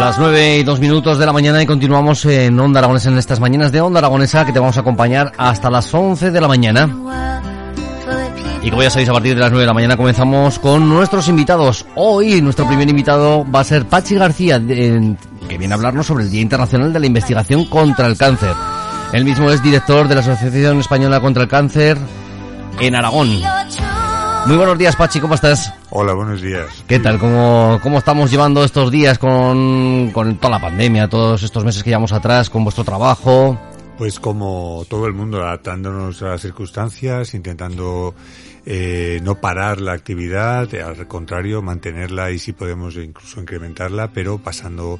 Las 9 y 2 minutos de la mañana y continuamos en Onda Aragonesa en estas mañanas de Onda Aragonesa que te vamos a acompañar hasta las 11 de la mañana. Y como ya sabéis, a partir de las 9 de la mañana comenzamos con nuestros invitados. Hoy nuestro primer invitado va a ser Pachi García, que viene a hablarnos sobre el Día Internacional de la Investigación contra el Cáncer. Él mismo es director de la Asociación Española contra el Cáncer en Aragón. Muy buenos días, Pachi, ¿cómo estás? Hola, buenos días. ¿Qué tal? ¿Cómo, cómo estamos llevando estos días con, con toda la pandemia, todos estos meses que llevamos atrás, con vuestro trabajo? Pues como todo el mundo, adaptándonos a las circunstancias, intentando eh, no parar la actividad, al contrario, mantenerla y si podemos incluso incrementarla, pero pasando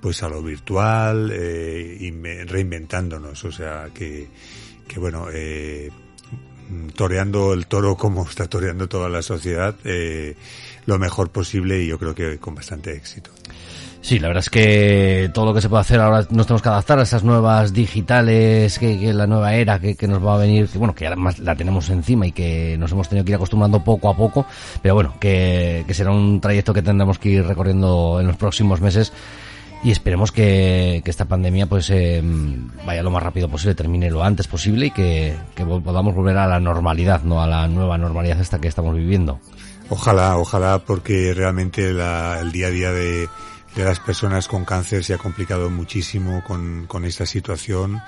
pues a lo virtual, eh, inve- reinventándonos, o sea que, que bueno, eh, toreando el toro como está toreando toda la sociedad, eh, lo mejor posible y yo creo que con bastante éxito. Sí, la verdad es que todo lo que se puede hacer ahora nos tenemos que adaptar a esas nuevas digitales, que, que la nueva era que, que nos va a venir, que bueno, que además la tenemos encima y que nos hemos tenido que ir acostumbrando poco a poco, pero bueno, que, que será un trayecto que tendremos que ir recorriendo en los próximos meses y esperemos que, esta pandemia pues eh, vaya lo más rápido posible, termine lo antes posible y que, podamos volver a la normalidad, no a la nueva normalidad esta que estamos viviendo. Ojalá, ojalá, porque realmente la- el día a día de, de las personas con cáncer se ha complicado muchísimo con, con esta situación.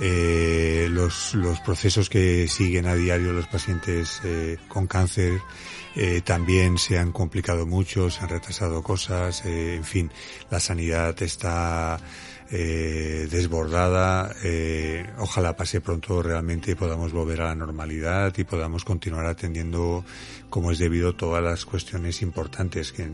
Eh, los, los procesos que siguen a diario los pacientes eh, con cáncer eh, también se han complicado mucho, se han retrasado cosas, eh, en fin, la sanidad está eh, desbordada. eh, ojalá pase pronto realmente y podamos volver a la normalidad y podamos continuar atendiendo como es debido todas las cuestiones importantes que,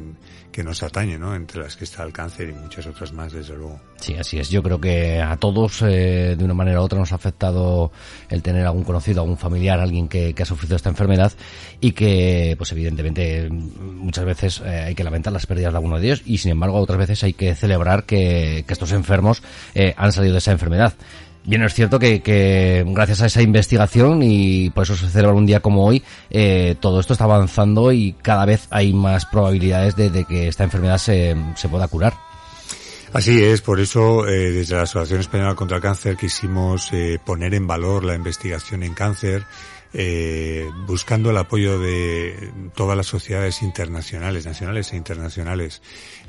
que nos atañen, ¿no? entre las que está el cáncer y muchas otras más, desde luego. Sí, así es. Yo creo que a todos, eh, de una manera u otra, nos ha afectado el tener algún conocido, algún familiar, alguien que, que ha sufrido esta enfermedad y que, pues evidentemente, muchas veces eh, hay que lamentar las pérdidas de alguno de ellos y, sin embargo, otras veces hay que celebrar que, estos enfermos eh, han salido de esa enfermedad. Bien, es cierto que, gracias a esa investigación y por eso se celebra un día como hoy, eh, todo esto está avanzando y cada vez hay más probabilidades de, que esta enfermedad se pueda curar. Así es, por eso eh, desde la Asociación Española contra el Cáncer quisimos eh, poner en valor la investigación en cáncer, eh, buscando el apoyo de todas las sociedades internacionales, nacionales e internacionales,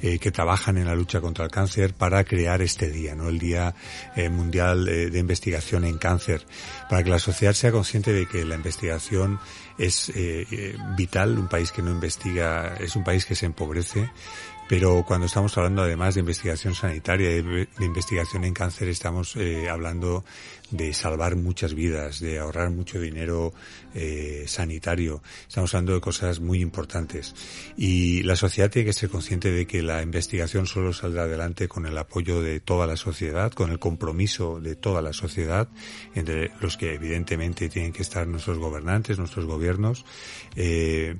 eh, que trabajan en la lucha contra el cáncer para crear este día, ¿no? El Día eh, Mundial eh, de Investigación en Cáncer, para que la sociedad sea consciente de que la investigación es vital, un país que no investiga es un país que se empobrece, pero cuando estamos hablando además de investigación sanitaria, de, investigación en cáncer, estamos eh, hablando de salvar muchas vidas, de ahorrar mucho dinero eh, sanitario. Estamos hablando de cosas muy importantes. Y la sociedad tiene que ser consciente de que la investigación solo saldrá adelante con el apoyo de toda la sociedad, con el compromiso de toda la sociedad, entre los que evidentemente tienen que estar nuestros gobernantes, nuestros gobiernos. Eh,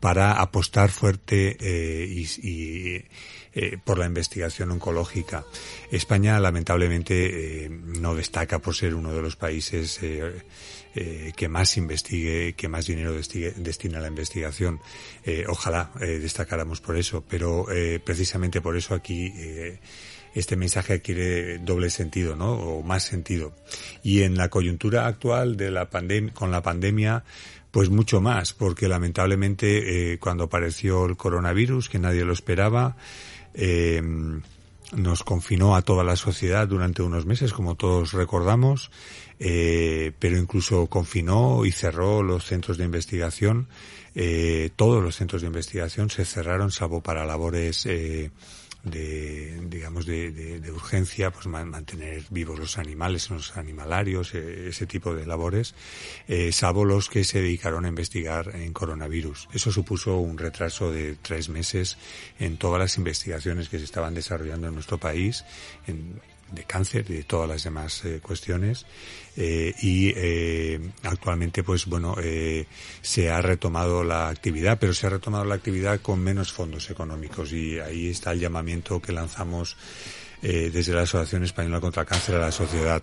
para apostar fuerte eh, y, y eh, por la investigación oncológica. España, lamentablemente, eh, no destaca por ser uno de los países eh, eh, que más investigue, que más dinero destigue- destina a la investigación. Eh, ojalá eh, destacáramos por eso, pero precisamente por eso aquí este mensaje adquiere doble sentido, ¿no? O más sentido. Y en la coyuntura actual de la pandemia, con la pandemia, pues mucho más, porque lamentablemente eh, cuando apareció el coronavirus, que nadie lo esperaba, eh, nos confinó a toda la sociedad durante unos meses, como todos recordamos, eh, pero incluso confinó y cerró los centros de investigación. Eh, todos los centros de investigación se cerraron, salvo para labores eh, de, digamos, de, de- de urgencia, pues man- mantener vivos los animales, los animalarios, eh, ese tipo de labores, eh, salvo los que se dedicaron a investigar en coronavirus. Eso supuso un retraso de tres meses en todas las investigaciones que se estaban desarrollando en nuestro país, de cáncer y de todas las demás eh, cuestiones. Eh, y eh, actualmente pues bueno eh, se ha retomado la actividad pero se ha retomado la actividad con menos fondos económicos. Y ahí está el llamamiento que lanzamos eh, desde la Asociación Española contra el Cáncer a la sociedad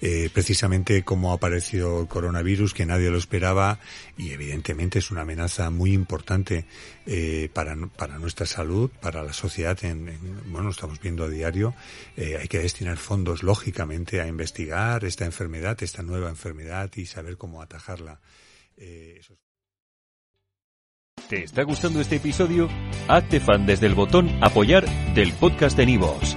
eh, precisamente como ha aparecido el coronavirus, que nadie lo esperaba y evidentemente es una amenaza muy importante eh, para, para nuestra salud, para la sociedad. En, en- bueno, estamos viendo a diario. Eh, hay que destinar fondos, lógicamente, a investigar esta enfermedad, esta nueva enfermedad y saber cómo atajarla. Eh, ¿Te está gustando este episodio? Hazte fan desde el botón Apoyar del podcast de Nivos.